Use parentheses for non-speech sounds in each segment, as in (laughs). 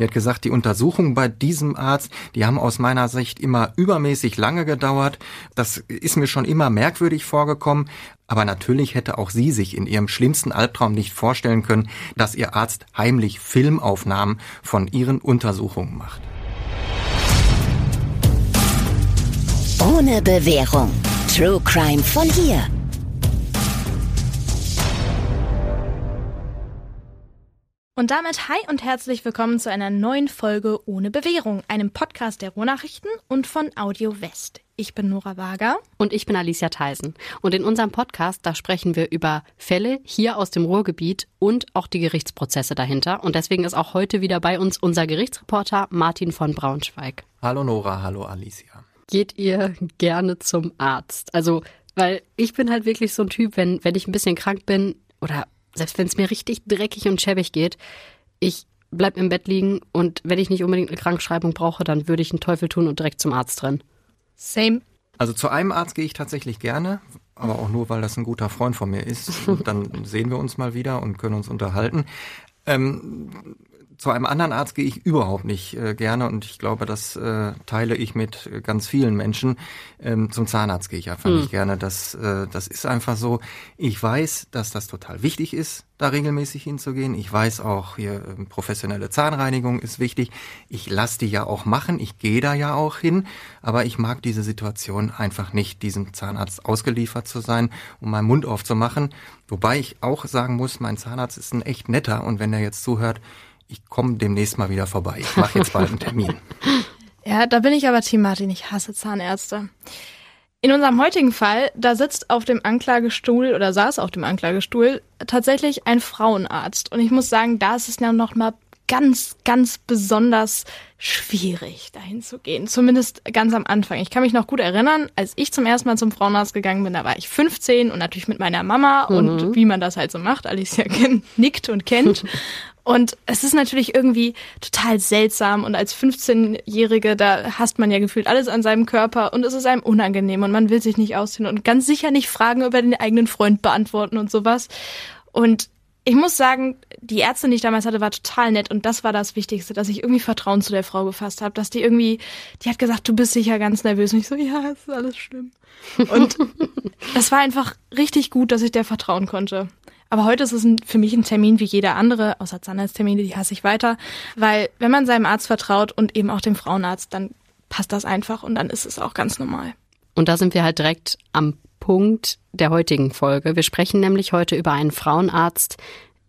Die hat gesagt, die Untersuchungen bei diesem Arzt, die haben aus meiner Sicht immer übermäßig lange gedauert. Das ist mir schon immer merkwürdig vorgekommen. Aber natürlich hätte auch sie sich in ihrem schlimmsten Albtraum nicht vorstellen können, dass ihr Arzt heimlich Filmaufnahmen von ihren Untersuchungen macht. Ohne Bewährung. True Crime von hier. Und damit hi und herzlich willkommen zu einer neuen Folge Ohne Bewährung, einem Podcast der Rohnachrichten und von Audio West. Ich bin Nora Wager. Und ich bin Alicia Theisen. Und in unserem Podcast, da sprechen wir über Fälle hier aus dem Ruhrgebiet und auch die Gerichtsprozesse dahinter. Und deswegen ist auch heute wieder bei uns unser Gerichtsreporter Martin von Braunschweig. Hallo Nora, hallo Alicia. Geht ihr gerne zum Arzt? Also, weil ich bin halt wirklich so ein Typ, wenn, wenn ich ein bisschen krank bin oder selbst wenn es mir richtig dreckig und schäbig geht, ich bleib im Bett liegen und wenn ich nicht unbedingt eine Krankschreibung brauche, dann würde ich einen Teufel tun und direkt zum Arzt rennen. Same. Also zu einem Arzt gehe ich tatsächlich gerne, aber auch nur, weil das ein guter Freund von mir ist. Und dann (laughs) sehen wir uns mal wieder und können uns unterhalten. Ähm, zu einem anderen Arzt gehe ich überhaupt nicht äh, gerne und ich glaube, das äh, teile ich mit äh, ganz vielen Menschen. Ähm, zum Zahnarzt gehe ich einfach hm. nicht gerne. Das, äh, das ist einfach so. Ich weiß, dass das total wichtig ist, da regelmäßig hinzugehen. Ich weiß auch, hier äh, professionelle Zahnreinigung ist wichtig. Ich lasse die ja auch machen. Ich gehe da ja auch hin. Aber ich mag diese Situation einfach nicht, diesem Zahnarzt ausgeliefert zu sein, um meinen Mund aufzumachen. Wobei ich auch sagen muss, mein Zahnarzt ist ein echt netter und wenn er jetzt zuhört, ich komme demnächst mal wieder vorbei. Ich mache jetzt bald einen (laughs) Termin. ja, da bin ich aber Team Martin. Ich hasse Zahnärzte. In unserem heutigen Fall, da sitzt auf dem Anklagestuhl oder saß auf dem Anklagestuhl tatsächlich ein Frauenarzt. Und ich muss sagen, da ist es ja noch mal ganz, ganz besonders schwierig, dahin zu gehen. Zumindest ganz am Anfang. Ich kann mich noch gut erinnern, als ich zum ersten Mal zum Frauenarzt gegangen bin, da war ich 15 und natürlich mit meiner Mama mhm. und wie man das halt so macht. Alicia kennt, (laughs) nickt und kennt. (laughs) Und es ist natürlich irgendwie total seltsam und als 15-Jährige, da hasst man ja gefühlt alles an seinem Körper und es ist einem unangenehm und man will sich nicht ausziehen und ganz sicher nicht Fragen über den eigenen Freund beantworten und sowas. Und ich muss sagen, die Ärztin, die ich damals hatte, war total nett und das war das Wichtigste, dass ich irgendwie Vertrauen zu der Frau gefasst habe, dass die irgendwie, die hat gesagt, du bist sicher ganz nervös und ich so, ja, es ist alles schlimm. Und (laughs) es war einfach richtig gut, dass ich der vertrauen konnte. Aber heute ist es ein, für mich ein Termin wie jeder andere, außer Zahnarzttermine, die hasse ich weiter, weil wenn man seinem Arzt vertraut und eben auch dem Frauenarzt, dann passt das einfach und dann ist es auch ganz normal. Und da sind wir halt direkt am Punkt der heutigen Folge. Wir sprechen nämlich heute über einen Frauenarzt,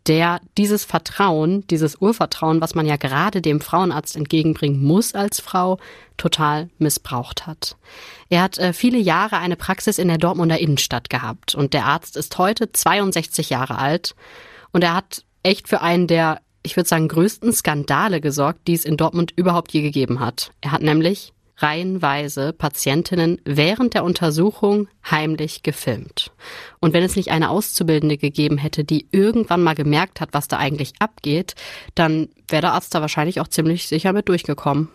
der dieses Vertrauen, dieses Urvertrauen, was man ja gerade dem Frauenarzt entgegenbringen muss als Frau, total missbraucht hat. Er hat äh, viele Jahre eine Praxis in der Dortmunder Innenstadt gehabt und der Arzt ist heute 62 Jahre alt und er hat echt für einen der, ich würde sagen, größten Skandale gesorgt, die es in Dortmund überhaupt je gegeben hat. Er hat nämlich reihenweise Patientinnen während der Untersuchung heimlich gefilmt. Und wenn es nicht eine Auszubildende gegeben hätte, die irgendwann mal gemerkt hat, was da eigentlich abgeht, dann wäre der Arzt da wahrscheinlich auch ziemlich sicher mit durchgekommen.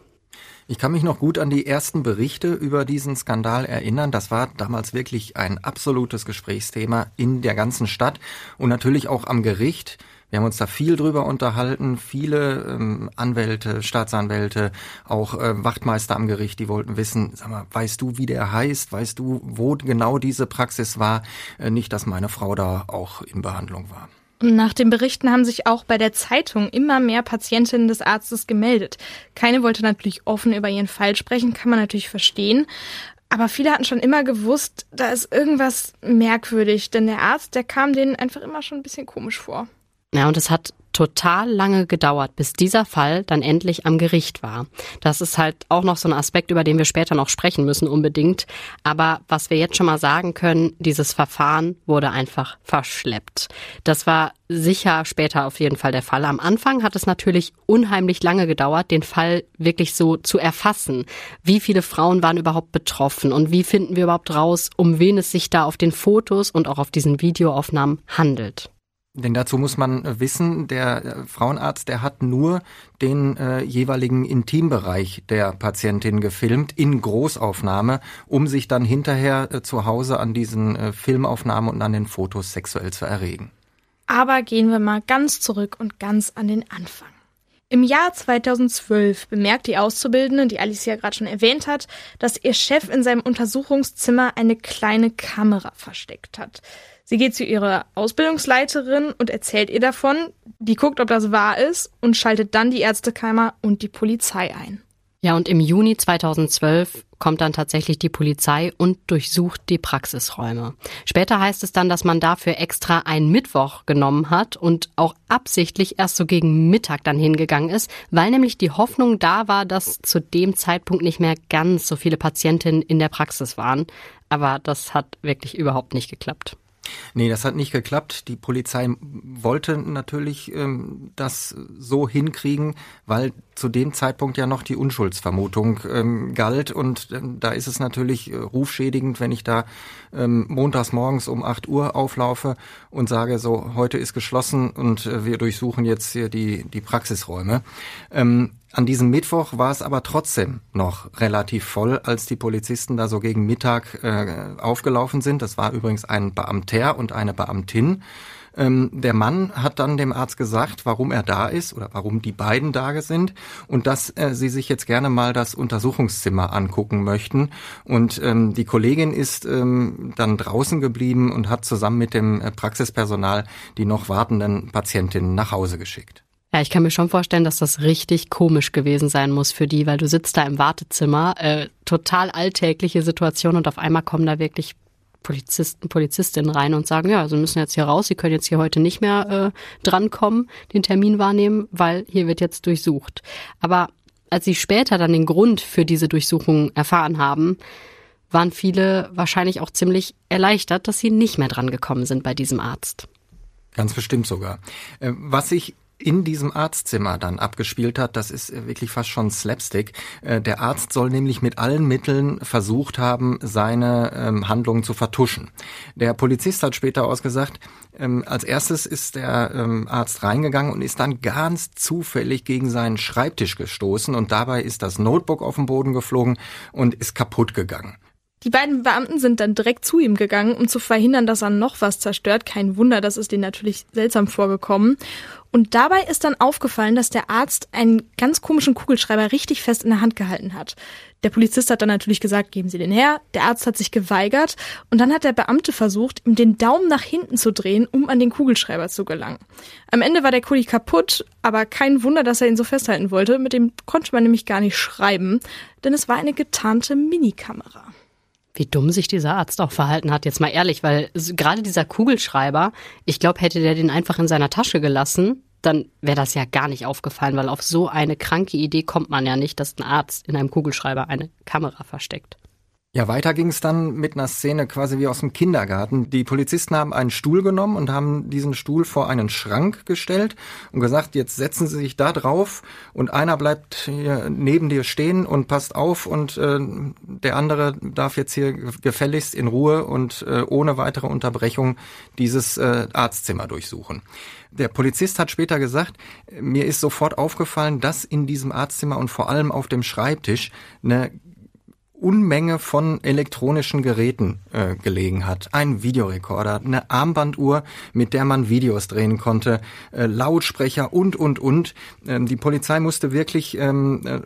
Ich kann mich noch gut an die ersten Berichte über diesen Skandal erinnern. Das war damals wirklich ein absolutes Gesprächsthema in der ganzen Stadt und natürlich auch am Gericht. Wir haben uns da viel drüber unterhalten. Viele ähm, Anwälte, Staatsanwälte, auch äh, Wachtmeister am Gericht, die wollten wissen, sag mal, weißt du, wie der heißt? Weißt du, wo genau diese Praxis war? Äh, nicht, dass meine Frau da auch in Behandlung war. Nach den Berichten haben sich auch bei der Zeitung immer mehr Patientinnen des Arztes gemeldet. Keine wollte natürlich offen über ihren Fall sprechen, kann man natürlich verstehen. Aber viele hatten schon immer gewusst, da ist irgendwas merkwürdig, denn der Arzt, der kam denen einfach immer schon ein bisschen komisch vor. Ja, und es hat total lange gedauert, bis dieser Fall dann endlich am Gericht war. Das ist halt auch noch so ein Aspekt, über den wir später noch sprechen müssen unbedingt. Aber was wir jetzt schon mal sagen können, dieses Verfahren wurde einfach verschleppt. Das war sicher später auf jeden Fall der Fall. Am Anfang hat es natürlich unheimlich lange gedauert, den Fall wirklich so zu erfassen. Wie viele Frauen waren überhaupt betroffen und wie finden wir überhaupt raus, um wen es sich da auf den Fotos und auch auf diesen Videoaufnahmen handelt? Denn dazu muss man äh, wissen, der äh, Frauenarzt, der hat nur den äh, jeweiligen Intimbereich der Patientin gefilmt in Großaufnahme, um sich dann hinterher äh, zu Hause an diesen äh, Filmaufnahmen und an den Fotos sexuell zu erregen. Aber gehen wir mal ganz zurück und ganz an den Anfang. Im Jahr 2012 bemerkt die Auszubildende, die Alice ja gerade schon erwähnt hat, dass ihr Chef in seinem Untersuchungszimmer eine kleine Kamera versteckt hat. Sie geht zu ihrer Ausbildungsleiterin und erzählt ihr davon, die guckt, ob das wahr ist und schaltet dann die Ärztekammer und die Polizei ein. Ja, und im Juni 2012 kommt dann tatsächlich die Polizei und durchsucht die Praxisräume. Später heißt es dann, dass man dafür extra einen Mittwoch genommen hat und auch absichtlich erst so gegen Mittag dann hingegangen ist, weil nämlich die Hoffnung da war, dass zu dem Zeitpunkt nicht mehr ganz so viele Patientinnen in der Praxis waren. Aber das hat wirklich überhaupt nicht geklappt. Nee, das hat nicht geklappt. Die Polizei wollte natürlich ähm, das so hinkriegen, weil zu dem Zeitpunkt ja noch die Unschuldsvermutung ähm, galt. Und ähm, da ist es natürlich äh, rufschädigend, wenn ich da ähm, montags morgens um 8 Uhr auflaufe und sage, so, heute ist geschlossen und äh, wir durchsuchen jetzt hier die, die Praxisräume. Ähm, an diesem Mittwoch war es aber trotzdem noch relativ voll, als die Polizisten da so gegen Mittag äh, aufgelaufen sind. Das war übrigens ein Beamter und eine Beamtin. Ähm, der Mann hat dann dem Arzt gesagt, warum er da ist oder warum die beiden da sind und dass äh, sie sich jetzt gerne mal das Untersuchungszimmer angucken möchten. Und ähm, die Kollegin ist ähm, dann draußen geblieben und hat zusammen mit dem äh, Praxispersonal die noch wartenden Patientinnen nach Hause geschickt. Ja, ich kann mir schon vorstellen, dass das richtig komisch gewesen sein muss für die, weil du sitzt da im Wartezimmer, äh, total alltägliche Situation und auf einmal kommen da wirklich Polizisten, Polizistinnen rein und sagen, ja, Sie müssen jetzt hier raus, Sie können jetzt hier heute nicht mehr äh, drankommen, den Termin wahrnehmen, weil hier wird jetzt durchsucht. Aber als sie später dann den Grund für diese Durchsuchung erfahren haben, waren viele wahrscheinlich auch ziemlich erleichtert, dass sie nicht mehr drangekommen sind bei diesem Arzt. Ganz bestimmt sogar. Äh, was ich in diesem Arztzimmer dann abgespielt hat, das ist äh, wirklich fast schon Slapstick. Äh, der Arzt soll nämlich mit allen Mitteln versucht haben, seine ähm, Handlungen zu vertuschen. Der Polizist hat später ausgesagt, ähm, als erstes ist der ähm, Arzt reingegangen und ist dann ganz zufällig gegen seinen Schreibtisch gestoßen und dabei ist das Notebook auf den Boden geflogen und ist kaputt gegangen. Die beiden Beamten sind dann direkt zu ihm gegangen, um zu verhindern, dass er noch was zerstört. Kein Wunder, das ist denen natürlich seltsam vorgekommen. Und dabei ist dann aufgefallen, dass der Arzt einen ganz komischen Kugelschreiber richtig fest in der Hand gehalten hat. Der Polizist hat dann natürlich gesagt, geben Sie den her. Der Arzt hat sich geweigert und dann hat der Beamte versucht, ihm den Daumen nach hinten zu drehen, um an den Kugelschreiber zu gelangen. Am Ende war der Kuli kaputt, aber kein Wunder, dass er ihn so festhalten wollte. Mit dem konnte man nämlich gar nicht schreiben, denn es war eine getarnte Minikamera. Wie dumm sich dieser Arzt auch verhalten hat, jetzt mal ehrlich, weil gerade dieser Kugelschreiber, ich glaube, hätte der den einfach in seiner Tasche gelassen, dann wäre das ja gar nicht aufgefallen, weil auf so eine kranke Idee kommt man ja nicht, dass ein Arzt in einem Kugelschreiber eine Kamera versteckt. Ja, weiter ging es dann mit einer Szene quasi wie aus dem Kindergarten. Die Polizisten haben einen Stuhl genommen und haben diesen Stuhl vor einen Schrank gestellt und gesagt, jetzt setzen Sie sich da drauf und einer bleibt hier neben dir stehen und passt auf und äh, der andere darf jetzt hier gefälligst in Ruhe und äh, ohne weitere Unterbrechung dieses äh, Arztzimmer durchsuchen. Der Polizist hat später gesagt, mir ist sofort aufgefallen, dass in diesem Arztzimmer und vor allem auf dem Schreibtisch eine Unmenge von elektronischen Geräten äh, gelegen hat. Ein Videorekorder, eine Armbanduhr, mit der man Videos drehen konnte, äh, Lautsprecher und, und, und. Ähm, die Polizei musste wirklich ähm, äh,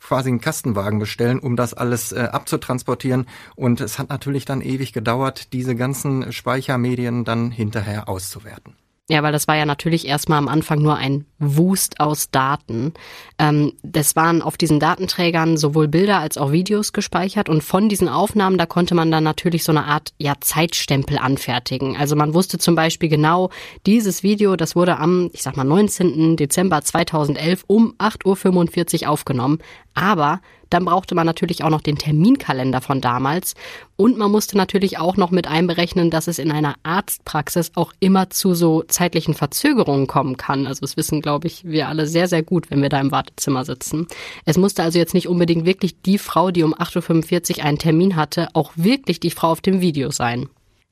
quasi einen Kastenwagen bestellen, um das alles äh, abzutransportieren. Und es hat natürlich dann ewig gedauert, diese ganzen Speichermedien dann hinterher auszuwerten. Ja, weil das war ja natürlich erstmal am Anfang nur ein Wust aus Daten. Ähm, das waren auf diesen Datenträgern sowohl Bilder als auch Videos gespeichert und von diesen Aufnahmen, da konnte man dann natürlich so eine Art ja, Zeitstempel anfertigen. Also man wusste zum Beispiel genau, dieses Video, das wurde am, ich sag mal, 19. Dezember 2011 um 8.45 Uhr aufgenommen. Aber dann brauchte man natürlich auch noch den Terminkalender von damals und man musste natürlich auch noch mit einberechnen, dass es in einer Arztpraxis auch immer zu so zeitlichen Verzögerungen kommen kann. Also das wissen, glaube ich, wir alle sehr, sehr gut, wenn wir da im Wartezimmer sitzen. Es musste also jetzt nicht unbedingt wirklich die Frau, die um 8.45 Uhr einen Termin hatte, auch wirklich die Frau auf dem Video sein.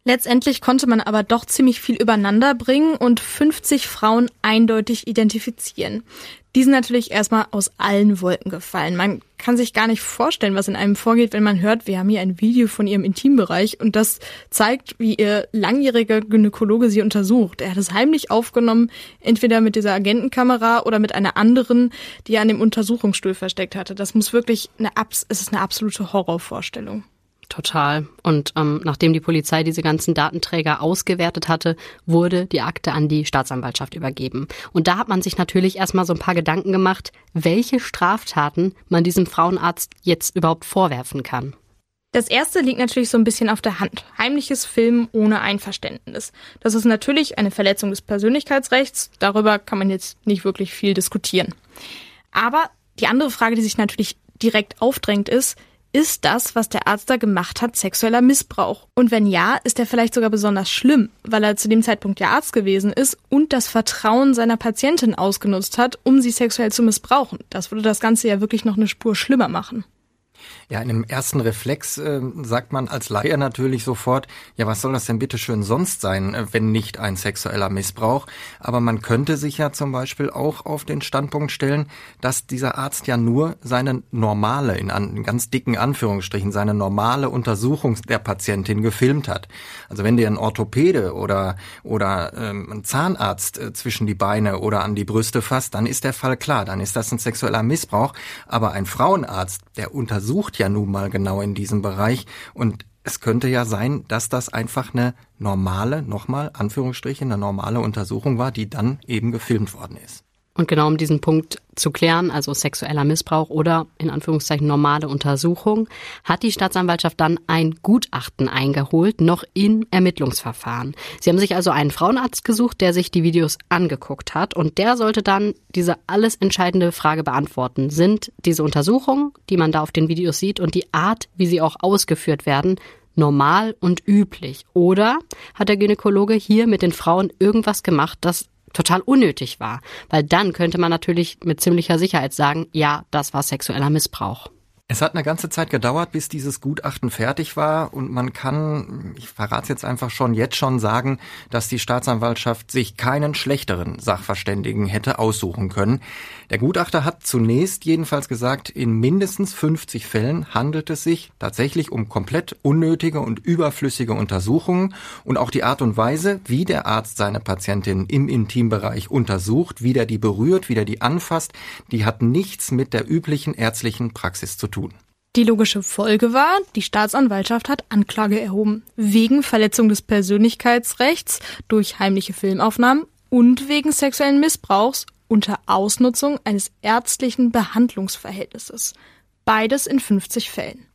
Letztendlich konnte man aber doch ziemlich viel übereinander bringen und 50 Frauen eindeutig identifizieren. Die sind natürlich erstmal aus allen Wolken gefallen. Man kann sich gar nicht vorstellen, was in einem vorgeht, wenn man hört, wir haben hier ein Video von ihrem Intimbereich und das zeigt, wie ihr langjähriger Gynäkologe sie untersucht. Er hat es heimlich aufgenommen, entweder mit dieser Agentenkamera oder mit einer anderen, die er an dem Untersuchungsstuhl versteckt hatte. Das muss wirklich eine, es ist eine absolute Horrorvorstellung. Total. Und ähm, nachdem die Polizei diese ganzen Datenträger ausgewertet hatte, wurde die Akte an die Staatsanwaltschaft übergeben. Und da hat man sich natürlich erstmal so ein paar Gedanken gemacht, welche Straftaten man diesem Frauenarzt jetzt überhaupt vorwerfen kann. Das erste liegt natürlich so ein bisschen auf der Hand. Heimliches Filmen ohne Einverständnis. Das ist natürlich eine Verletzung des Persönlichkeitsrechts. Darüber kann man jetzt nicht wirklich viel diskutieren. Aber die andere Frage, die sich natürlich direkt aufdrängt, ist, ist das, was der Arzt da gemacht hat, sexueller Missbrauch? Und wenn ja, ist er vielleicht sogar besonders schlimm, weil er zu dem Zeitpunkt ja Arzt gewesen ist und das Vertrauen seiner Patientin ausgenutzt hat, um sie sexuell zu missbrauchen. Das würde das Ganze ja wirklich noch eine Spur schlimmer machen. Ja, in dem ersten Reflex äh, sagt man als Laie natürlich sofort, ja, was soll das denn bitte schön sonst sein, äh, wenn nicht ein sexueller Missbrauch? Aber man könnte sich ja zum Beispiel auch auf den Standpunkt stellen, dass dieser Arzt ja nur seine normale, in, an, in ganz dicken Anführungsstrichen, seine normale Untersuchung der Patientin gefilmt hat. Also wenn dir ein Orthopäde oder, oder ähm, ein Zahnarzt äh, zwischen die Beine oder an die Brüste fasst, dann ist der Fall klar, dann ist das ein sexueller Missbrauch. Aber ein Frauenarzt, der untersucht ja nun mal genau in diesem Bereich und es könnte ja sein, dass das einfach eine normale, nochmal Anführungsstriche, eine normale Untersuchung war, die dann eben gefilmt worden ist. Und genau um diesen Punkt zu klären, also sexueller Missbrauch oder in Anführungszeichen normale Untersuchung, hat die Staatsanwaltschaft dann ein Gutachten eingeholt, noch in Ermittlungsverfahren. Sie haben sich also einen Frauenarzt gesucht, der sich die Videos angeguckt hat und der sollte dann diese alles entscheidende Frage beantworten. Sind diese Untersuchungen, die man da auf den Videos sieht und die Art, wie sie auch ausgeführt werden, normal und üblich? Oder hat der Gynäkologe hier mit den Frauen irgendwas gemacht, das total unnötig war. Weil dann könnte man natürlich mit ziemlicher Sicherheit sagen, ja, das war sexueller Missbrauch. Es hat eine ganze Zeit gedauert, bis dieses Gutachten fertig war und man kann, ich verrate es jetzt einfach schon, jetzt schon sagen, dass die Staatsanwaltschaft sich keinen schlechteren Sachverständigen hätte aussuchen können. Der Gutachter hat zunächst jedenfalls gesagt, in mindestens 50 Fällen handelt es sich tatsächlich um komplett unnötige und überflüssige Untersuchungen und auch die Art und Weise, wie der Arzt seine Patientin im Intimbereich untersucht, wie der die berührt, wie der die anfasst, die hat nichts mit der üblichen ärztlichen Praxis zu tun. Die logische Folge war, die Staatsanwaltschaft hat Anklage erhoben. Wegen Verletzung des Persönlichkeitsrechts durch heimliche Filmaufnahmen und wegen sexuellen Missbrauchs unter Ausnutzung eines ärztlichen Behandlungsverhältnisses. Beides in 50 Fällen.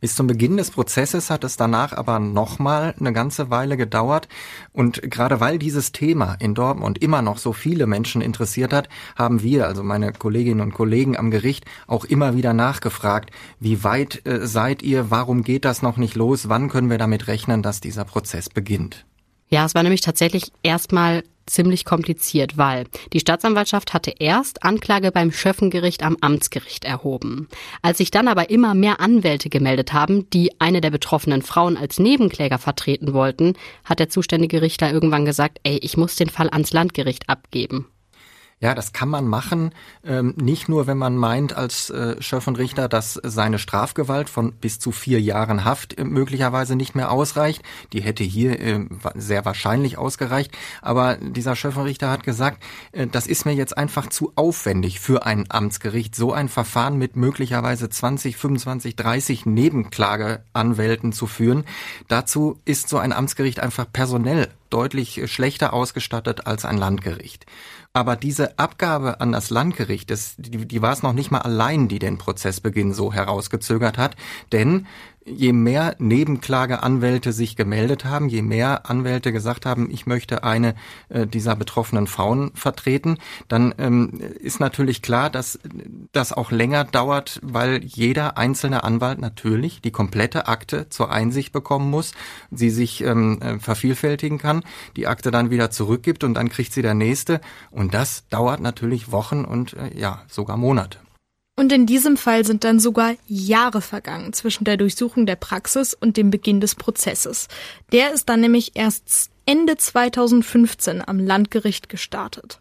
Bis zum Beginn des Prozesses hat es danach aber nochmal eine ganze Weile gedauert. Und gerade weil dieses Thema in Dortmund immer noch so viele Menschen interessiert hat, haben wir, also meine Kolleginnen und Kollegen am Gericht, auch immer wieder nachgefragt, wie weit äh, seid ihr, warum geht das noch nicht los, wann können wir damit rechnen, dass dieser Prozess beginnt. Ja, es war nämlich tatsächlich erstmal ziemlich kompliziert, weil die Staatsanwaltschaft hatte erst Anklage beim Schöffengericht am Amtsgericht erhoben. Als sich dann aber immer mehr Anwälte gemeldet haben, die eine der betroffenen Frauen als Nebenkläger vertreten wollten, hat der zuständige Richter irgendwann gesagt, ey, ich muss den Fall ans Landgericht abgeben. Ja, das kann man machen, ähm, nicht nur, wenn man meint als äh, Schöffenrichter, dass seine Strafgewalt von bis zu vier Jahren Haft äh, möglicherweise nicht mehr ausreicht. Die hätte hier äh, sehr wahrscheinlich ausgereicht. Aber dieser Schöffenrichter hat gesagt, äh, das ist mir jetzt einfach zu aufwendig für ein Amtsgericht, so ein Verfahren mit möglicherweise 20, 25, 30 Nebenklageanwälten zu führen. Dazu ist so ein Amtsgericht einfach personell deutlich schlechter ausgestattet als ein Landgericht. Aber diese Abgabe an das Landgericht, das, die, die war es noch nicht mal allein, die den Prozessbeginn so herausgezögert hat. Denn je mehr Nebenklageanwälte sich gemeldet haben, je mehr Anwälte gesagt haben, ich möchte eine äh, dieser betroffenen Frauen vertreten, dann ähm, ist natürlich klar, dass das auch länger dauert, weil jeder einzelne Anwalt natürlich die komplette Akte zur Einsicht bekommen muss, sie sich ähm, äh, vervielfältigen kann, die Akte dann wieder zurückgibt und dann kriegt sie der nächste. Und das dauert natürlich Wochen und äh, ja, sogar Monate. Und in diesem Fall sind dann sogar Jahre vergangen zwischen der Durchsuchung der Praxis und dem Beginn des Prozesses. Der ist dann nämlich erst Ende 2015 am Landgericht gestartet.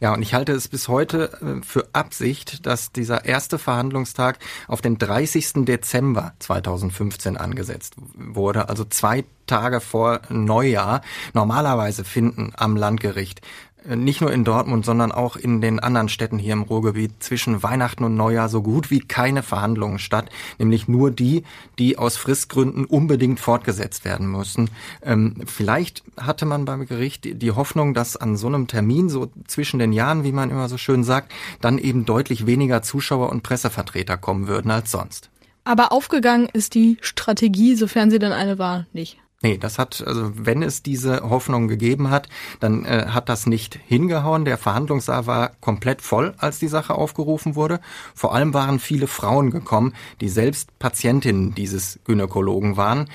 Ja, und ich halte es bis heute äh, für Absicht, dass dieser erste Verhandlungstag auf den 30. Dezember 2015 angesetzt wurde, also zwei Tage vor Neujahr. Normalerweise finden am Landgericht nicht nur in Dortmund, sondern auch in den anderen Städten hier im Ruhrgebiet zwischen Weihnachten und Neujahr so gut wie keine Verhandlungen statt, nämlich nur die, die aus Fristgründen unbedingt fortgesetzt werden müssen. Ähm, vielleicht hatte man beim Gericht die Hoffnung, dass an so einem Termin, so zwischen den Jahren, wie man immer so schön sagt, dann eben deutlich weniger Zuschauer und Pressevertreter kommen würden als sonst. Aber aufgegangen ist die Strategie, sofern sie denn eine war, nicht. Nee, das hat, also wenn es diese Hoffnung gegeben hat, dann äh, hat das nicht hingehauen. Der Verhandlungssaal war komplett voll, als die Sache aufgerufen wurde. Vor allem waren viele Frauen gekommen, die selbst Patientinnen dieses Gynäkologen waren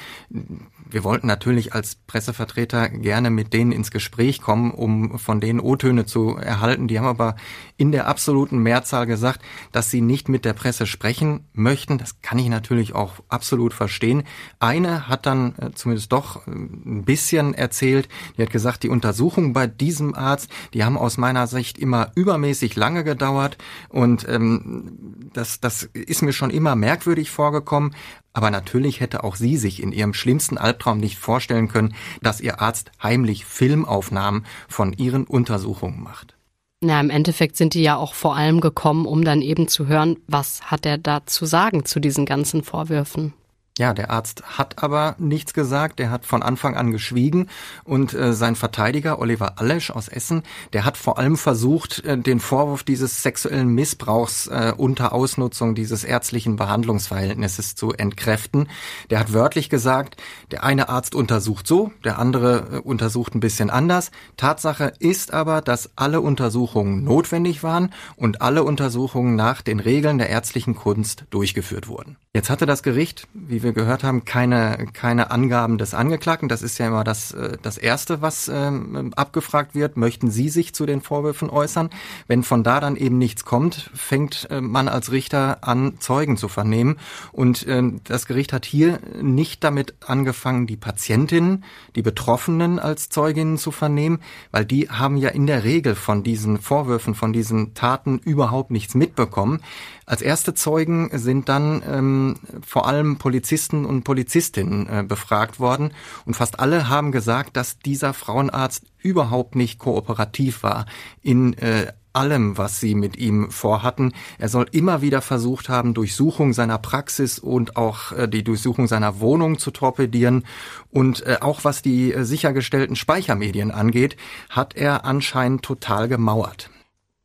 wir wollten natürlich als Pressevertreter gerne mit denen ins Gespräch kommen, um von denen O-Töne zu erhalten. Die haben aber in der absoluten Mehrzahl gesagt, dass sie nicht mit der Presse sprechen möchten. Das kann ich natürlich auch absolut verstehen. Eine hat dann äh, zumindest doch äh, ein bisschen erzählt. Die hat gesagt, die Untersuchungen bei diesem Arzt, die haben aus meiner Sicht immer übermäßig lange gedauert und ähm, das, das ist mir schon immer merkwürdig vorgekommen. Aber natürlich hätte auch sie sich in ihrem schlimmsten Albtraum nicht vorstellen können, dass ihr Arzt heimlich Filmaufnahmen von ihren Untersuchungen macht. Na, im Endeffekt sind die ja auch vor allem gekommen, um dann eben zu hören, was hat er da zu sagen zu diesen ganzen Vorwürfen. Ja, der Arzt hat aber nichts gesagt, der hat von Anfang an geschwiegen und äh, sein Verteidiger Oliver Allesch aus Essen, der hat vor allem versucht, äh, den Vorwurf dieses sexuellen Missbrauchs äh, unter Ausnutzung dieses ärztlichen Behandlungsverhältnisses zu entkräften. Der hat wörtlich gesagt, der eine Arzt untersucht so, der andere äh, untersucht ein bisschen anders. Tatsache ist aber, dass alle Untersuchungen notwendig waren und alle Untersuchungen nach den Regeln der ärztlichen Kunst durchgeführt wurden. Jetzt hatte das Gericht, wie wir gehört haben, keine, keine Angaben des Angeklagten. Das ist ja immer das, äh, das Erste, was ähm, abgefragt wird. Möchten Sie sich zu den Vorwürfen äußern? Wenn von da dann eben nichts kommt, fängt äh, man als Richter an, Zeugen zu vernehmen. Und äh, das Gericht hat hier nicht damit angefangen, die Patientinnen, die Betroffenen als Zeuginnen zu vernehmen, weil die haben ja in der Regel von diesen Vorwürfen, von diesen Taten überhaupt nichts mitbekommen. Als erste Zeugen sind dann ähm, vor allem Polizisten und Polizistinnen äh, befragt worden und fast alle haben gesagt, dass dieser Frauenarzt überhaupt nicht kooperativ war in äh, allem, was sie mit ihm vorhatten. Er soll immer wieder versucht haben, Durchsuchung seiner Praxis und auch äh, die Durchsuchung seiner Wohnung zu torpedieren. Und äh, auch was die äh, sichergestellten Speichermedien angeht, hat er anscheinend total gemauert.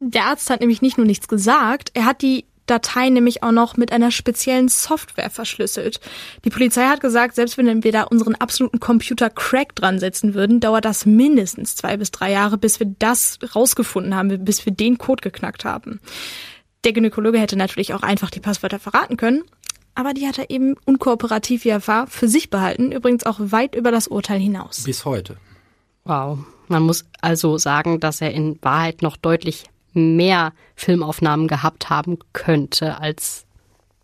Der Arzt hat nämlich nicht nur nichts gesagt, er hat die Dateien nämlich auch noch mit einer speziellen Software verschlüsselt. Die Polizei hat gesagt, selbst wenn wir da unseren absoluten Computer Crack dran setzen würden, dauert das mindestens zwei bis drei Jahre, bis wir das rausgefunden haben, bis wir den Code geknackt haben. Der Gynäkologe hätte natürlich auch einfach die Passwörter verraten können, aber die hat er eben unkooperativ, wie er war, für sich behalten, übrigens auch weit über das Urteil hinaus. Bis heute. Wow. Man muss also sagen, dass er in Wahrheit noch deutlich mehr Filmaufnahmen gehabt haben könnte, als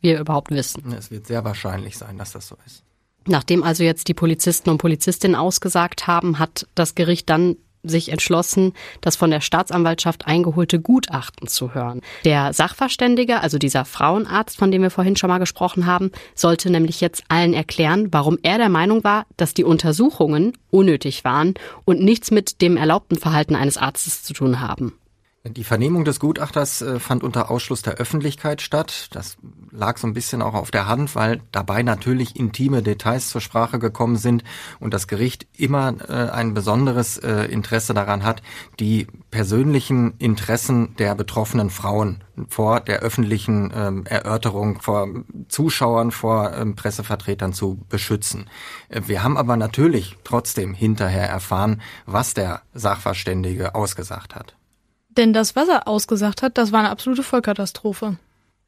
wir überhaupt wissen. Es wird sehr wahrscheinlich sein, dass das so ist. Nachdem also jetzt die Polizisten und Polizistinnen ausgesagt haben, hat das Gericht dann sich entschlossen, das von der Staatsanwaltschaft eingeholte Gutachten zu hören. Der Sachverständige, also dieser Frauenarzt, von dem wir vorhin schon mal gesprochen haben, sollte nämlich jetzt allen erklären, warum er der Meinung war, dass die Untersuchungen unnötig waren und nichts mit dem erlaubten Verhalten eines Arztes zu tun haben. Die Vernehmung des Gutachters äh, fand unter Ausschluss der Öffentlichkeit statt. Das lag so ein bisschen auch auf der Hand, weil dabei natürlich intime Details zur Sprache gekommen sind und das Gericht immer äh, ein besonderes äh, Interesse daran hat, die persönlichen Interessen der betroffenen Frauen vor der öffentlichen ähm, Erörterung vor Zuschauern, vor ähm, Pressevertretern zu beschützen. Wir haben aber natürlich trotzdem hinterher erfahren, was der Sachverständige ausgesagt hat. Denn das, was er ausgesagt hat, das war eine absolute Vollkatastrophe.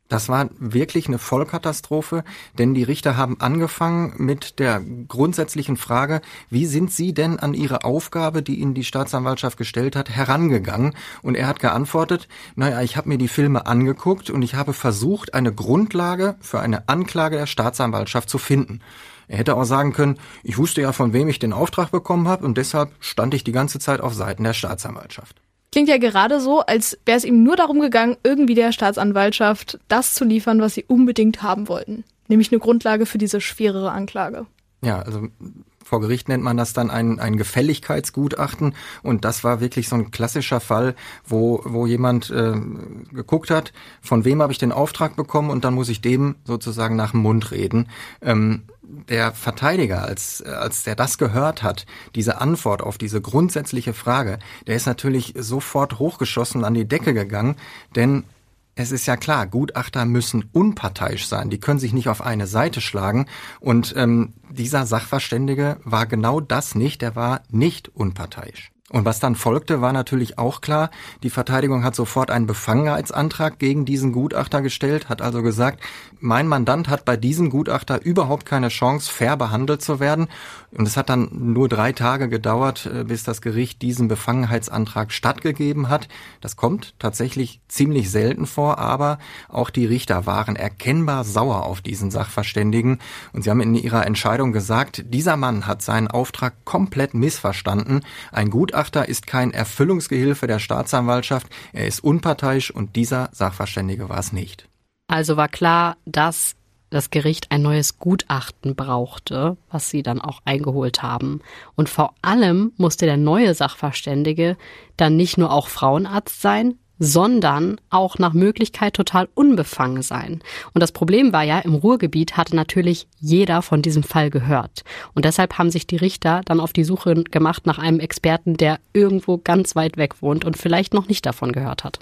Das war wirklich eine Vollkatastrophe, denn die Richter haben angefangen mit der grundsätzlichen Frage, wie sind Sie denn an Ihre Aufgabe, die Ihnen die Staatsanwaltschaft gestellt hat, herangegangen? Und er hat geantwortet, naja, ich habe mir die Filme angeguckt und ich habe versucht, eine Grundlage für eine Anklage der Staatsanwaltschaft zu finden. Er hätte auch sagen können, ich wusste ja, von wem ich den Auftrag bekommen habe und deshalb stand ich die ganze Zeit auf Seiten der Staatsanwaltschaft. Klingt ja gerade so, als wäre es ihm nur darum gegangen, irgendwie der Staatsanwaltschaft das zu liefern, was sie unbedingt haben wollten. Nämlich eine Grundlage für diese schwerere Anklage. Ja, also vor Gericht nennt man das dann ein, ein Gefälligkeitsgutachten und das war wirklich so ein klassischer Fall, wo, wo jemand äh, geguckt hat, von wem habe ich den Auftrag bekommen und dann muss ich dem sozusagen nach dem Mund reden. Ähm, der Verteidiger, als, als der das gehört hat, diese Antwort auf diese grundsätzliche Frage, der ist natürlich sofort hochgeschossen an die Decke gegangen, denn es ist ja klar, Gutachter müssen unparteiisch sein. Die können sich nicht auf eine Seite schlagen. Und ähm, dieser Sachverständige war genau das nicht. Der war nicht unparteiisch. Und was dann folgte, war natürlich auch klar. Die Verteidigung hat sofort einen Befangenheitsantrag gegen diesen Gutachter gestellt, hat also gesagt, mein Mandant hat bei diesem Gutachter überhaupt keine Chance, fair behandelt zu werden. Und es hat dann nur drei Tage gedauert, äh, bis das Gericht diesen Befangenheitsantrag stattgegeben hat. Das kommt tatsächlich ziemlich selten vor, aber auch die Richter waren erkennbar sauer auf diesen Sachverständigen. Und sie haben in ihrer Entscheidung gesagt, dieser Mann hat seinen Auftrag komplett missverstanden. Ein Gutachter Gutachter ist kein Erfüllungsgehilfe der Staatsanwaltschaft, er ist unparteiisch und dieser Sachverständige war es nicht. Also war klar, dass das Gericht ein neues Gutachten brauchte, was sie dann auch eingeholt haben. Und vor allem musste der neue Sachverständige dann nicht nur auch Frauenarzt sein, sondern auch nach Möglichkeit total unbefangen sein. Und das Problem war ja, im Ruhrgebiet hatte natürlich jeder von diesem Fall gehört. Und deshalb haben sich die Richter dann auf die Suche gemacht nach einem Experten, der irgendwo ganz weit weg wohnt und vielleicht noch nicht davon gehört hatte.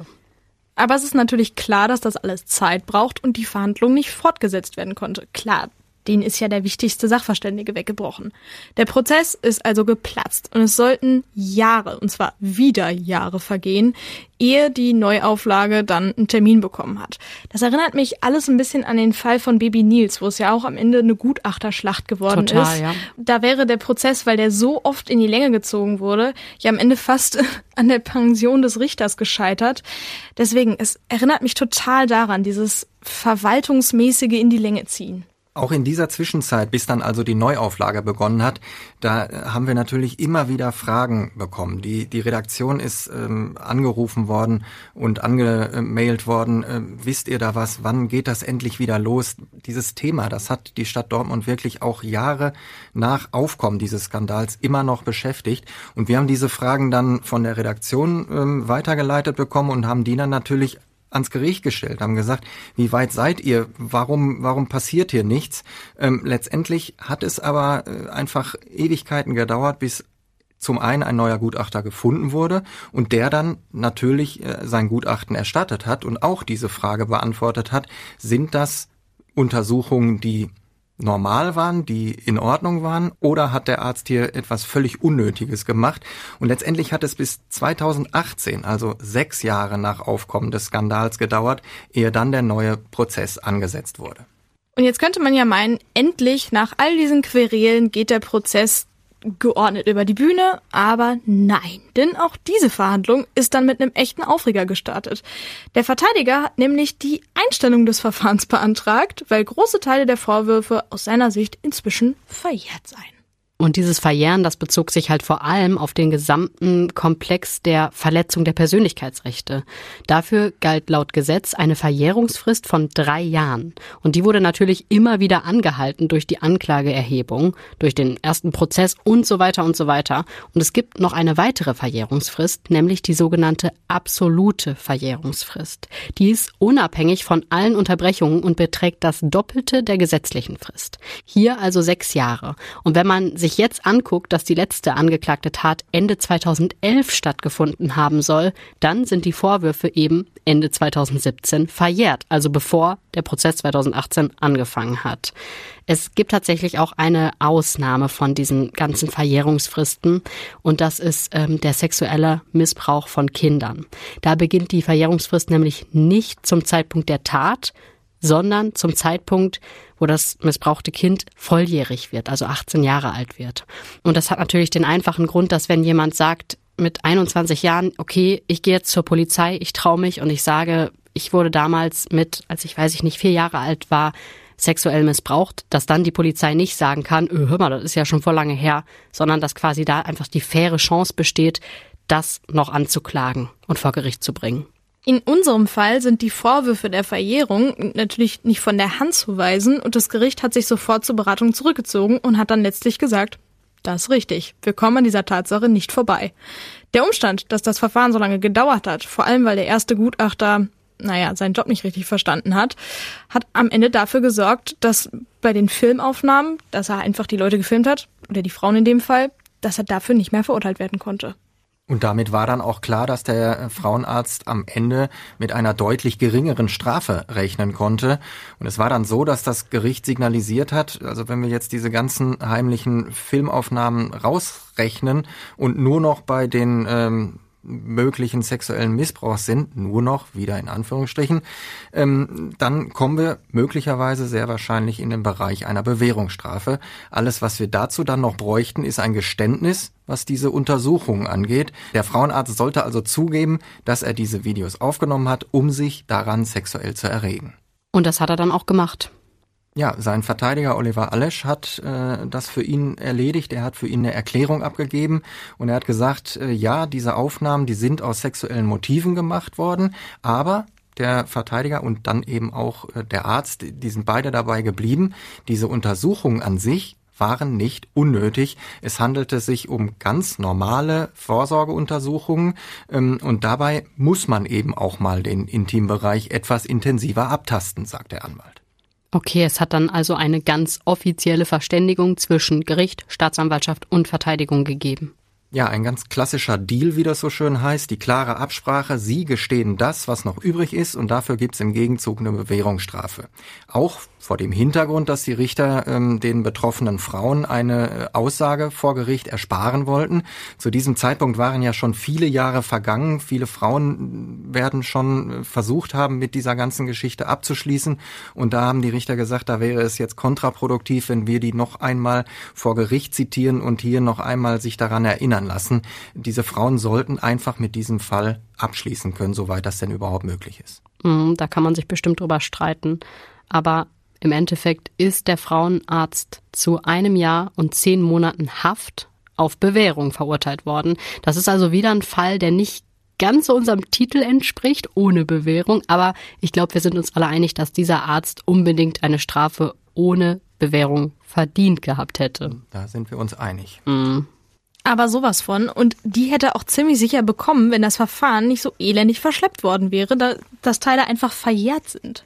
Aber es ist natürlich klar, dass das alles Zeit braucht und die Verhandlung nicht fortgesetzt werden konnte. Klar, denen ist ja der wichtigste Sachverständige weggebrochen. Der Prozess ist also geplatzt und es sollten Jahre, und zwar wieder Jahre vergehen, ehe die Neuauflage dann einen Termin bekommen hat. Das erinnert mich alles ein bisschen an den Fall von Baby Nils, wo es ja auch am Ende eine Gutachterschlacht geworden Total, ist. Ja. Da wäre der Prozess, weil der so oft in die Länge gezogen wurde, ja am Ende fast (laughs) an der Pension des Richters gescheitert. Deswegen, es erinnert mich total daran, dieses verwaltungsmäßige in die Länge ziehen. Auch in dieser Zwischenzeit, bis dann also die Neuauflage begonnen hat, da haben wir natürlich immer wieder Fragen bekommen. Die, die Redaktion ist ähm, angerufen worden und angemailt worden. Äh, wisst ihr da was? Wann geht das endlich wieder los? Dieses Thema, das hat die Stadt Dortmund wirklich auch Jahre nach Aufkommen dieses Skandals immer noch beschäftigt. Und wir haben diese Fragen dann von der Redaktion ähm, weitergeleitet bekommen und haben die dann natürlich ans Gericht gestellt, haben gesagt, wie weit seid ihr? Warum, warum passiert hier nichts? Ähm, letztendlich hat es aber äh, einfach Ewigkeiten gedauert, bis zum einen ein neuer Gutachter gefunden wurde und der dann natürlich äh, sein Gutachten erstattet hat und auch diese Frage beantwortet hat, sind das Untersuchungen, die normal waren, die in Ordnung waren, oder hat der Arzt hier etwas völlig Unnötiges gemacht? Und letztendlich hat es bis 2018, also sechs Jahre nach Aufkommen des Skandals gedauert, ehe dann der neue Prozess angesetzt wurde. Und jetzt könnte man ja meinen, endlich nach all diesen Querelen geht der Prozess geordnet über die Bühne, aber nein, denn auch diese Verhandlung ist dann mit einem echten Aufreger gestartet. Der Verteidiger hat nämlich die Einstellung des Verfahrens beantragt, weil große Teile der Vorwürfe aus seiner Sicht inzwischen verjährt seien. Und dieses Verjähren, das bezog sich halt vor allem auf den gesamten Komplex der Verletzung der Persönlichkeitsrechte. Dafür galt laut Gesetz eine Verjährungsfrist von drei Jahren. Und die wurde natürlich immer wieder angehalten durch die Anklageerhebung, durch den ersten Prozess und so weiter und so weiter. Und es gibt noch eine weitere Verjährungsfrist, nämlich die sogenannte absolute Verjährungsfrist. Die ist unabhängig von allen Unterbrechungen und beträgt das Doppelte der gesetzlichen Frist. Hier also sechs Jahre. Und wenn man sich jetzt anguckt, dass die letzte angeklagte Tat Ende 2011 stattgefunden haben soll, dann sind die Vorwürfe eben Ende 2017 verjährt, also bevor der Prozess 2018 angefangen hat. Es gibt tatsächlich auch eine Ausnahme von diesen ganzen Verjährungsfristen und das ist ähm, der sexuelle Missbrauch von Kindern. Da beginnt die Verjährungsfrist nämlich nicht zum Zeitpunkt der Tat, sondern zum Zeitpunkt, wo das missbrauchte Kind volljährig wird, also 18 Jahre alt wird. Und das hat natürlich den einfachen Grund, dass wenn jemand sagt, mit 21 Jahren, okay, ich gehe jetzt zur Polizei, ich traue mich und ich sage, ich wurde damals mit, als ich weiß ich nicht, vier Jahre alt war, sexuell missbraucht, dass dann die Polizei nicht sagen kann, öh, hör mal, das ist ja schon vor lange her, sondern dass quasi da einfach die faire Chance besteht, das noch anzuklagen und vor Gericht zu bringen. In unserem Fall sind die Vorwürfe der Verjährung natürlich nicht von der Hand zu weisen und das Gericht hat sich sofort zur Beratung zurückgezogen und hat dann letztlich gesagt, das ist richtig, wir kommen an dieser Tatsache nicht vorbei. Der Umstand, dass das Verfahren so lange gedauert hat, vor allem weil der erste Gutachter naja, seinen Job nicht richtig verstanden hat, hat am Ende dafür gesorgt, dass bei den Filmaufnahmen, dass er einfach die Leute gefilmt hat, oder die Frauen in dem Fall, dass er dafür nicht mehr verurteilt werden konnte. Und damit war dann auch klar, dass der Frauenarzt am Ende mit einer deutlich geringeren Strafe rechnen konnte. Und es war dann so, dass das Gericht signalisiert hat, also wenn wir jetzt diese ganzen heimlichen Filmaufnahmen rausrechnen und nur noch bei den ähm, möglichen sexuellen Missbrauchs sind, nur noch, wieder in Anführungsstrichen, ähm, dann kommen wir möglicherweise sehr wahrscheinlich in den Bereich einer Bewährungsstrafe. Alles, was wir dazu dann noch bräuchten, ist ein Geständnis, was diese Untersuchung angeht. Der Frauenarzt sollte also zugeben, dass er diese Videos aufgenommen hat, um sich daran sexuell zu erregen. Und das hat er dann auch gemacht. Ja, sein Verteidiger Oliver Allesch hat äh, das für ihn erledigt. Er hat für ihn eine Erklärung abgegeben und er hat gesagt, äh, ja, diese Aufnahmen, die sind aus sexuellen Motiven gemacht worden, aber der Verteidiger und dann eben auch äh, der Arzt, die sind beide dabei geblieben. Diese Untersuchungen an sich waren nicht unnötig. Es handelte sich um ganz normale Vorsorgeuntersuchungen ähm, und dabei muss man eben auch mal den Intimbereich etwas intensiver abtasten, sagt der Anwalt. Okay, es hat dann also eine ganz offizielle Verständigung zwischen Gericht, Staatsanwaltschaft und Verteidigung gegeben. Ja, ein ganz klassischer Deal, wie das so schön heißt, die klare Absprache, Sie gestehen das, was noch übrig ist, und dafür gibt's im Gegenzug eine Bewährungsstrafe. Auch vor dem Hintergrund, dass die Richter ähm, den betroffenen Frauen eine äh, Aussage vor Gericht ersparen wollten. Zu diesem Zeitpunkt waren ja schon viele Jahre vergangen. Viele Frauen werden schon äh, versucht haben, mit dieser ganzen Geschichte abzuschließen. Und da haben die Richter gesagt, da wäre es jetzt kontraproduktiv, wenn wir die noch einmal vor Gericht zitieren und hier noch einmal sich daran erinnern lassen. Diese Frauen sollten einfach mit diesem Fall abschließen können, soweit das denn überhaupt möglich ist. Mhm, da kann man sich bestimmt drüber streiten. Aber im Endeffekt ist der Frauenarzt zu einem Jahr und zehn Monaten Haft auf Bewährung verurteilt worden. Das ist also wieder ein Fall, der nicht ganz unserem Titel entspricht, ohne Bewährung. Aber ich glaube, wir sind uns alle einig, dass dieser Arzt unbedingt eine Strafe ohne Bewährung verdient gehabt hätte. Da sind wir uns einig. Mhm. Aber sowas von. Und die hätte er auch ziemlich sicher bekommen, wenn das Verfahren nicht so elendig verschleppt worden wäre, da, dass Teile einfach verjährt sind.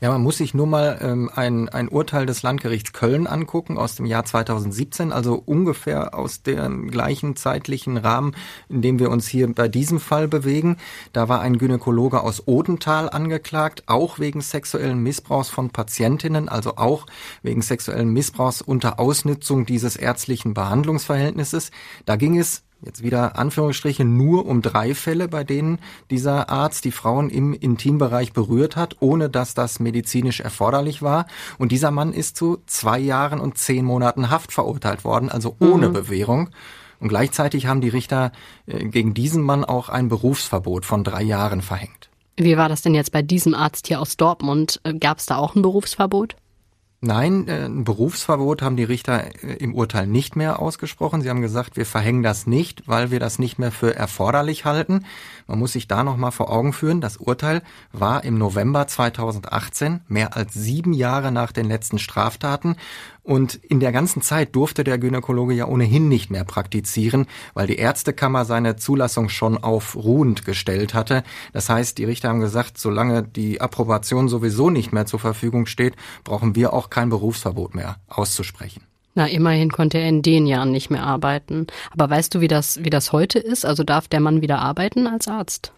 Ja, man muss sich nur mal ähm, ein, ein Urteil des Landgerichts Köln angucken aus dem Jahr 2017, also ungefähr aus dem gleichen zeitlichen Rahmen, in dem wir uns hier bei diesem Fall bewegen. Da war ein Gynäkologe aus Odenthal angeklagt, auch wegen sexuellen Missbrauchs von Patientinnen, also auch wegen sexuellen Missbrauchs unter Ausnutzung dieses ärztlichen Behandlungsverhältnisses. Da ging es jetzt wieder Anführungsstriche nur um drei Fälle, bei denen dieser Arzt die Frauen im Intimbereich berührt hat, ohne dass das medizinisch erforderlich war. Und dieser Mann ist zu zwei Jahren und zehn Monaten Haft verurteilt worden, also ohne mhm. Bewährung. Und gleichzeitig haben die Richter äh, gegen diesen Mann auch ein Berufsverbot von drei Jahren verhängt. Wie war das denn jetzt bei diesem Arzt hier aus Dortmund? Äh, Gab es da auch ein Berufsverbot? Nein, äh, ein Berufsverbot haben die Richter äh, im Urteil nicht mehr ausgesprochen. Sie haben gesagt, wir verhängen das nicht, weil wir das nicht mehr für erforderlich halten. Man muss sich da nochmal vor Augen führen, das Urteil war im November 2018, mehr als sieben Jahre nach den letzten Straftaten. Und in der ganzen Zeit durfte der Gynäkologe ja ohnehin nicht mehr praktizieren, weil die Ärztekammer seine Zulassung schon auf ruhend gestellt hatte. Das heißt, die Richter haben gesagt, solange die Approbation sowieso nicht mehr zur Verfügung steht, brauchen wir auch kein Berufsverbot mehr auszusprechen. Na, immerhin konnte er in den Jahren nicht mehr arbeiten. Aber weißt du, wie das, wie das heute ist? Also darf der Mann wieder arbeiten als Arzt?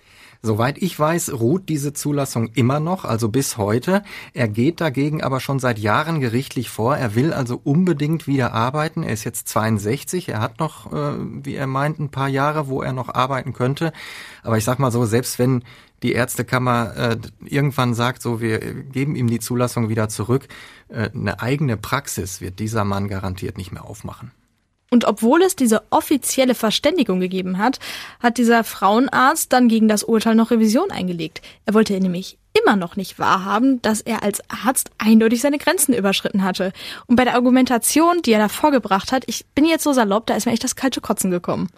Soweit ich weiß, ruht diese Zulassung immer noch, also bis heute. Er geht dagegen aber schon seit Jahren gerichtlich vor. Er will also unbedingt wieder arbeiten. Er ist jetzt 62. Er hat noch, äh, wie er meint, ein paar Jahre, wo er noch arbeiten könnte. Aber ich sag mal so, selbst wenn die Ärztekammer äh, irgendwann sagt, so wir geben ihm die Zulassung wieder zurück, äh, eine eigene Praxis wird dieser Mann garantiert nicht mehr aufmachen. Und obwohl es diese offizielle Verständigung gegeben hat, hat dieser Frauenarzt dann gegen das Urteil noch Revision eingelegt. Er wollte nämlich immer noch nicht wahrhaben, dass er als Arzt eindeutig seine Grenzen überschritten hatte. Und bei der Argumentation, die er da vorgebracht hat, ich bin jetzt so salopp, da ist mir echt das kalte Kotzen gekommen.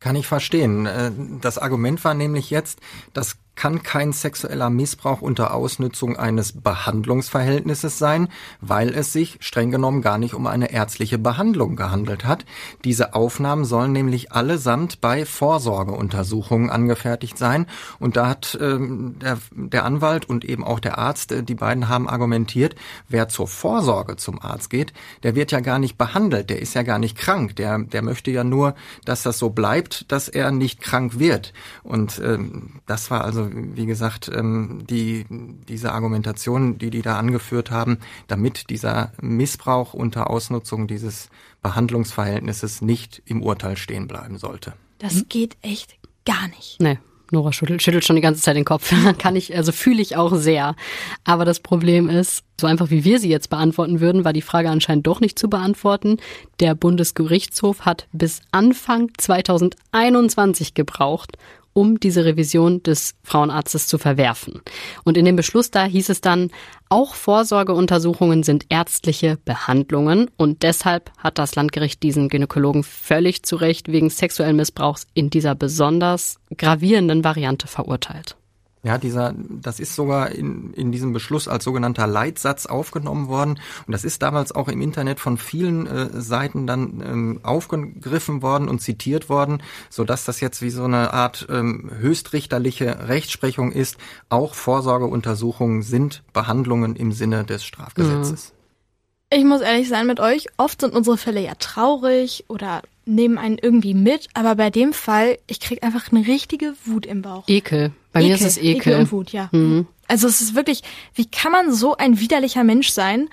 Kann ich verstehen. Äh, das Argument war nämlich jetzt, dass kann kein sexueller Missbrauch unter Ausnützung eines Behandlungsverhältnisses sein, weil es sich streng genommen gar nicht um eine ärztliche Behandlung gehandelt hat. Diese Aufnahmen sollen nämlich allesamt bei Vorsorgeuntersuchungen angefertigt sein. Und da hat ähm, der, der Anwalt und eben auch der Arzt, äh, die beiden haben argumentiert, wer zur Vorsorge zum Arzt geht, der wird ja gar nicht behandelt, der ist ja gar nicht krank, der, der möchte ja nur, dass das so bleibt, dass er nicht krank wird. Und ähm, das war also wie gesagt, ähm, die, diese Argumentation, die die da angeführt haben, damit dieser Missbrauch unter Ausnutzung dieses Behandlungsverhältnisses nicht im Urteil stehen bleiben sollte. Das geht echt gar nicht. Nee. Nora schüttelt, schüttelt schon die ganze Zeit den Kopf. (laughs) Kann ich, also fühle ich auch sehr. Aber das Problem ist, so einfach wie wir sie jetzt beantworten würden, war die Frage anscheinend doch nicht zu beantworten. Der Bundesgerichtshof hat bis Anfang 2021 gebraucht, um diese Revision des Frauenarztes zu verwerfen. Und in dem Beschluss da hieß es dann, auch Vorsorgeuntersuchungen sind ärztliche Behandlungen und deshalb hat das Landgericht diesen Gynäkologen völlig zu Recht wegen sexuellen Missbrauchs in dieser besonders gravierenden Variante verurteilt. Ja, dieser, das ist sogar in, in diesem Beschluss als sogenannter Leitsatz aufgenommen worden. Und das ist damals auch im Internet von vielen äh, Seiten dann ähm, aufgegriffen worden und zitiert worden, so dass das jetzt wie so eine Art ähm, höchstrichterliche Rechtsprechung ist. Auch Vorsorgeuntersuchungen sind Behandlungen im Sinne des Strafgesetzes. Mhm. Ich muss ehrlich sein mit euch, oft sind unsere Fälle ja traurig oder nehmen einen irgendwie mit, aber bei dem Fall, ich krieg einfach eine richtige Wut im Bauch. Ekel. Bei Ekel. mir ist es Ekel. Ekel und Wut, ja. Mhm. Also es ist wirklich, wie kann man so ein widerlicher Mensch sein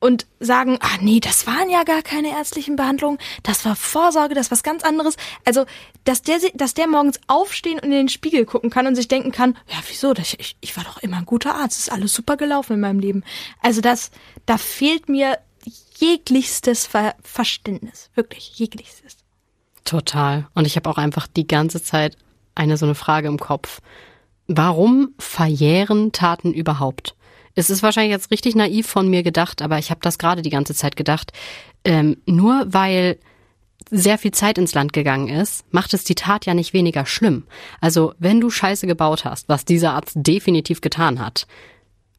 und sagen, ah nee, das waren ja gar keine ärztlichen Behandlungen, das war Vorsorge, das war was ganz anderes. Also, dass der, dass der morgens aufstehen und in den Spiegel gucken kann und sich denken kann, ja, wieso, ich, ich war doch immer ein guter Arzt, ist alles super gelaufen in meinem Leben. Also das, da fehlt mir jeglichstes Ver Verständnis. Wirklich, jeglichstes. Total. Und ich habe auch einfach die ganze Zeit eine so eine Frage im Kopf. Warum verjähren Taten überhaupt? Es ist wahrscheinlich jetzt richtig naiv von mir gedacht, aber ich habe das gerade die ganze Zeit gedacht. Ähm, nur weil sehr viel Zeit ins Land gegangen ist, macht es die Tat ja nicht weniger schlimm. Also wenn du Scheiße gebaut hast, was dieser Arzt definitiv getan hat,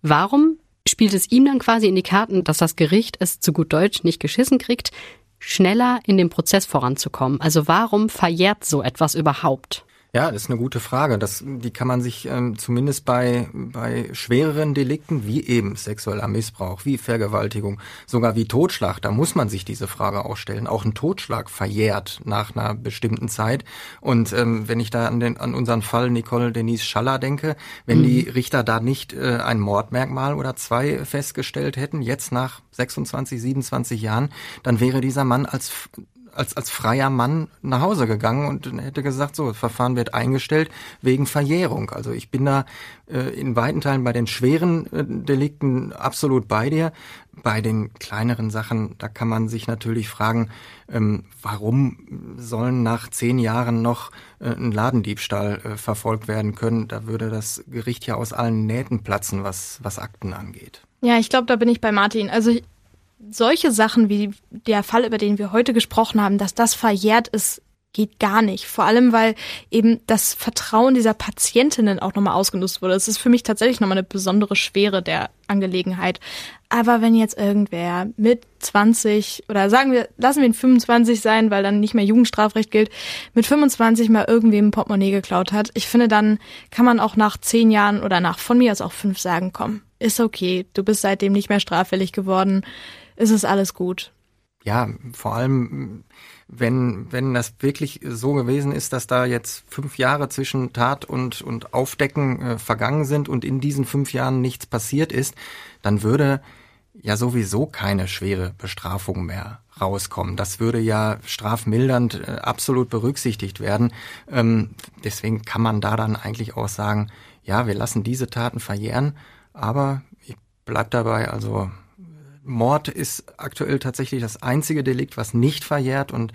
warum spielt es ihm dann quasi in die Karten, dass das Gericht es zu gut Deutsch nicht geschissen kriegt, schneller in dem Prozess voranzukommen? Also warum verjährt so etwas überhaupt? Ja, das ist eine gute Frage. Das, die kann man sich ähm, zumindest bei, bei schwereren Delikten wie eben sexueller Missbrauch, wie Vergewaltigung, sogar wie Totschlag, da muss man sich diese Frage auch stellen. Auch ein Totschlag verjährt nach einer bestimmten Zeit. Und ähm, wenn ich da an, den, an unseren Fall Nicole Denise Schaller denke, wenn mhm. die Richter da nicht äh, ein Mordmerkmal oder zwei festgestellt hätten, jetzt nach 26, 27 Jahren, dann wäre dieser Mann als als, als freier Mann nach Hause gegangen und hätte gesagt, so, das Verfahren wird eingestellt wegen Verjährung. Also ich bin da äh, in weiten Teilen bei den schweren äh, Delikten absolut bei dir. Bei den kleineren Sachen, da kann man sich natürlich fragen, ähm, warum sollen nach zehn Jahren noch äh, ein Ladendiebstahl äh, verfolgt werden können? Da würde das Gericht ja aus allen Nähten platzen, was, was Akten angeht. Ja, ich glaube, da bin ich bei Martin. Also solche Sachen wie der Fall, über den wir heute gesprochen haben, dass das verjährt ist, geht gar nicht. Vor allem, weil eben das Vertrauen dieser Patientinnen auch nochmal ausgenutzt wurde. Das ist für mich tatsächlich nochmal eine besondere Schwere der Angelegenheit. Aber wenn jetzt irgendwer mit 20 oder sagen wir, lassen wir ihn 25 sein, weil dann nicht mehr Jugendstrafrecht gilt, mit 25 mal irgendwem ein Portemonnaie geklaut hat, ich finde, dann kann man auch nach zehn Jahren oder nach von mir aus auch fünf sagen, komm, ist okay, du bist seitdem nicht mehr straffällig geworden, ist es alles gut. ja, vor allem, wenn, wenn das wirklich so gewesen ist, dass da jetzt fünf Jahre zwischen Tat und, und Aufdecken äh, vergangen sind und in diesen fünf Jahren nichts passiert ist, dann würde ja sowieso keine schwere Bestrafung mehr rauskommen. Das würde ja strafmildernd äh, absolut berücksichtigt werden. Ähm, deswegen kann man da dann eigentlich auch sagen, ja, wir lassen diese Taten verjähren, aber ich bleib dabei, also Mord ist aktuell tatsächlich das einzige Delikt, was nicht verjährt und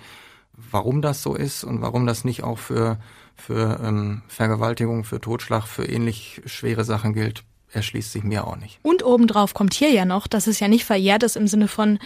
warum das so ist und warum das nicht auch für, für ähm, Vergewaltigung, für Totschlag, für ähnlich schwere Sachen gilt, erschließt sich mir auch nicht. Und obendrauf kommt hier ja noch, dass es ja nicht verjährt ist im Sinne von,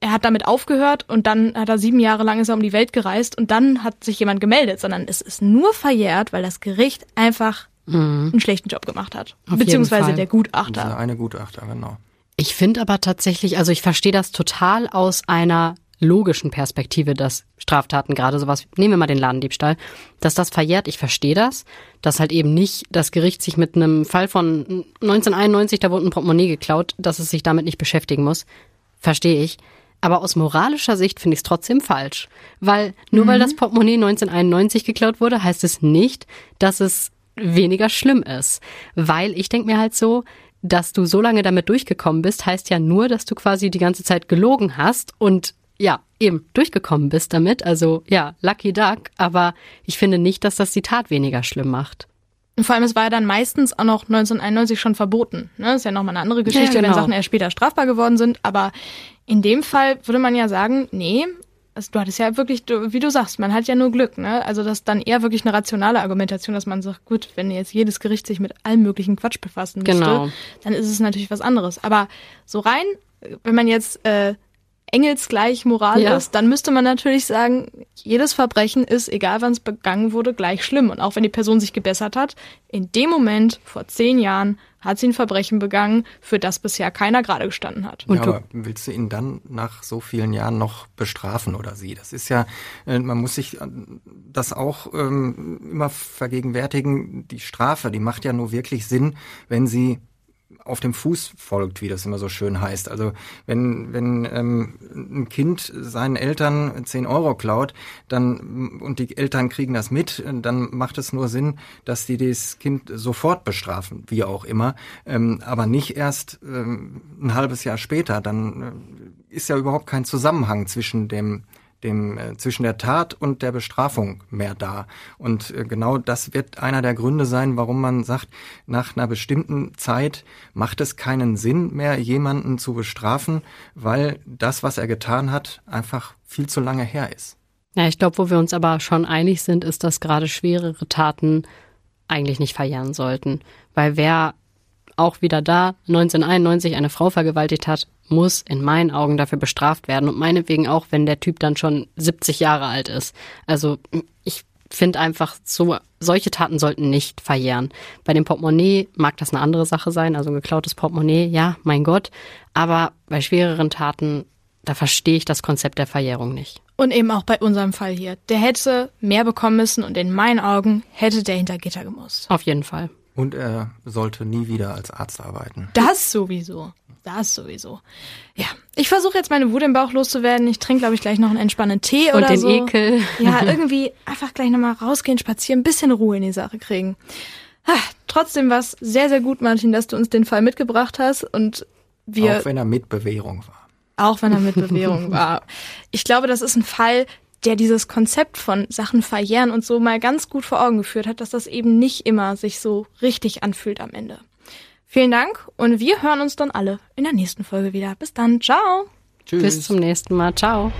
er hat damit aufgehört und dann hat er sieben Jahre lang ist er um die Welt gereist und dann hat sich jemand gemeldet, sondern es ist nur verjährt, weil das Gericht einfach mhm. einen schlechten Job gemacht hat. Auf beziehungsweise der Gutachter. Dieser eine Gutachter, genau. Ich finde aber tatsächlich, also ich verstehe das total aus einer logischen Perspektive, dass Straftaten, gerade sowas, nehmen wir mal den Ladendiebstahl, dass das verjährt, ich verstehe das, dass halt eben nicht das Gericht sich mit einem Fall von 1991, da wurde ein Portemonnaie geklaut, dass es sich damit nicht beschäftigen muss, verstehe ich. Aber aus moralischer Sicht finde ich es trotzdem falsch. Weil nur mhm. weil das Portemonnaie 1991 geklaut wurde, heißt es nicht, dass es weniger schlimm ist. Weil ich denke mir halt so, dass du so lange damit durchgekommen bist, heißt ja nur, dass du quasi die ganze Zeit gelogen hast und ja, eben durchgekommen bist damit. Also ja, lucky duck. Aber ich finde nicht, dass das die Tat weniger schlimm macht. Und vor allem, es war ja dann meistens auch noch 1991 schon verboten. Ne? Das ist ja nochmal eine andere Geschichte, ja, genau. wenn Sachen erst später strafbar geworden sind. Aber in dem Fall würde man ja sagen, nee, also du hattest ja wirklich, wie du sagst, man hat ja nur Glück, ne? Also das ist dann eher wirklich eine rationale Argumentation, dass man sagt, gut, wenn jetzt jedes Gericht sich mit allem möglichen Quatsch befassen müsste, genau. dann ist es natürlich was anderes. Aber so rein, wenn man jetzt äh, engelsgleich Moral ja. ist, dann müsste man natürlich sagen, jedes Verbrechen ist, egal wann es begangen wurde, gleich schlimm. Und auch wenn die Person sich gebessert hat, in dem Moment, vor zehn Jahren, hat sie ein Verbrechen begangen, für das bisher keiner gerade gestanden hat. Und ja, aber willst du ihn dann nach so vielen Jahren noch bestrafen oder sie? Das ist ja, äh, man muss sich äh, das auch ähm, immer vergegenwärtigen. Die Strafe, die macht ja nur wirklich Sinn, wenn sie auf dem Fuß folgt, wie das immer so schön heißt. Also wenn, wenn ähm, ein Kind seinen Eltern 10 Euro klaut, dann und die Eltern kriegen das mit, dann macht es nur Sinn, dass die das Kind sofort bestrafen, wie auch immer, ähm, aber nicht erst ähm, ein halbes Jahr später. Dann äh, ist ja überhaupt kein Zusammenhang zwischen dem dem, äh, zwischen der Tat und der Bestrafung mehr da. Und äh, genau das wird einer der Gründe sein, warum man sagt, nach einer bestimmten Zeit macht es keinen Sinn mehr, jemanden zu bestrafen, weil das, was er getan hat, einfach viel zu lange her ist. Ja, ich glaube, wo wir uns aber schon einig sind, ist, dass gerade schwerere Taten eigentlich nicht verjähren sollten. Weil wer auch wieder da 1991 eine Frau vergewaltigt hat, muss in meinen Augen dafür bestraft werden und meinetwegen auch, wenn der Typ dann schon 70 Jahre alt ist. Also ich finde einfach, so solche Taten sollten nicht verjähren. Bei dem Portemonnaie mag das eine andere Sache sein, also ein geklautes Portemonnaie, ja, mein Gott. Aber bei schwereren Taten, da verstehe ich das Konzept der Verjährung nicht. Und eben auch bei unserem Fall hier. Der hätte mehr bekommen müssen und in meinen Augen hätte der hinter Gitter gemusst. Auf jeden Fall. Und er sollte nie wieder als Arzt arbeiten. Das sowieso. Das sowieso. Ja, ich versuche jetzt meine Wut im Bauch loszuwerden. Ich trinke, glaube ich, gleich noch einen entspannenden Tee Und oder den so. Ekel. Ja, (laughs) irgendwie einfach gleich nochmal rausgehen, spazieren, ein bisschen Ruhe in die Sache kriegen. Ah, trotzdem war es sehr, sehr gut, Martin, dass du uns den Fall mitgebracht hast und wir. Auch wenn er mit Bewährung war. Auch wenn er mit Bewährung (laughs) war. Ich glaube, das ist ein Fall, der dieses Konzept von Sachen verjähren und so mal ganz gut vor Augen geführt hat, dass das eben nicht immer sich so richtig anfühlt am Ende. Vielen Dank und wir hören uns dann alle in der nächsten Folge wieder. Bis dann. Ciao. Tschüss. Bis zum nächsten Mal. Ciao.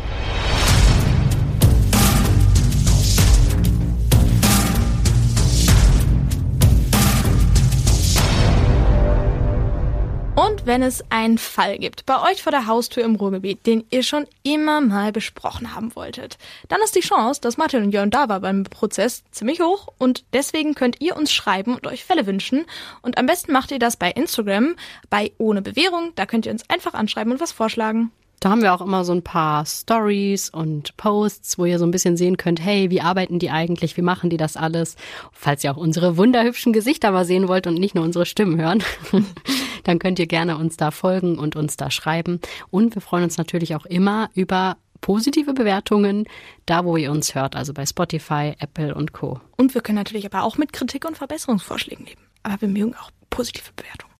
Wenn es einen Fall gibt bei euch vor der Haustür im Ruhrgebiet, den ihr schon immer mal besprochen haben wolltet, dann ist die Chance, dass Martin und Jörn da war beim Prozess ziemlich hoch. Und deswegen könnt ihr uns schreiben und euch Fälle wünschen. Und am besten macht ihr das bei Instagram bei ohne Bewährung, da könnt ihr uns einfach anschreiben und was vorschlagen. Da haben wir auch immer so ein paar Stories und Posts, wo ihr so ein bisschen sehen könnt, hey, wie arbeiten die eigentlich, wie machen die das alles? Falls ihr auch unsere wunderhübschen Gesichter mal sehen wollt und nicht nur unsere Stimmen hören, (laughs) dann könnt ihr gerne uns da folgen und uns da schreiben. Und wir freuen uns natürlich auch immer über positive Bewertungen, da wo ihr uns hört, also bei Spotify, Apple und Co. Und wir können natürlich aber auch mit Kritik und Verbesserungsvorschlägen leben. Aber wir mögen auch positive Bewertungen.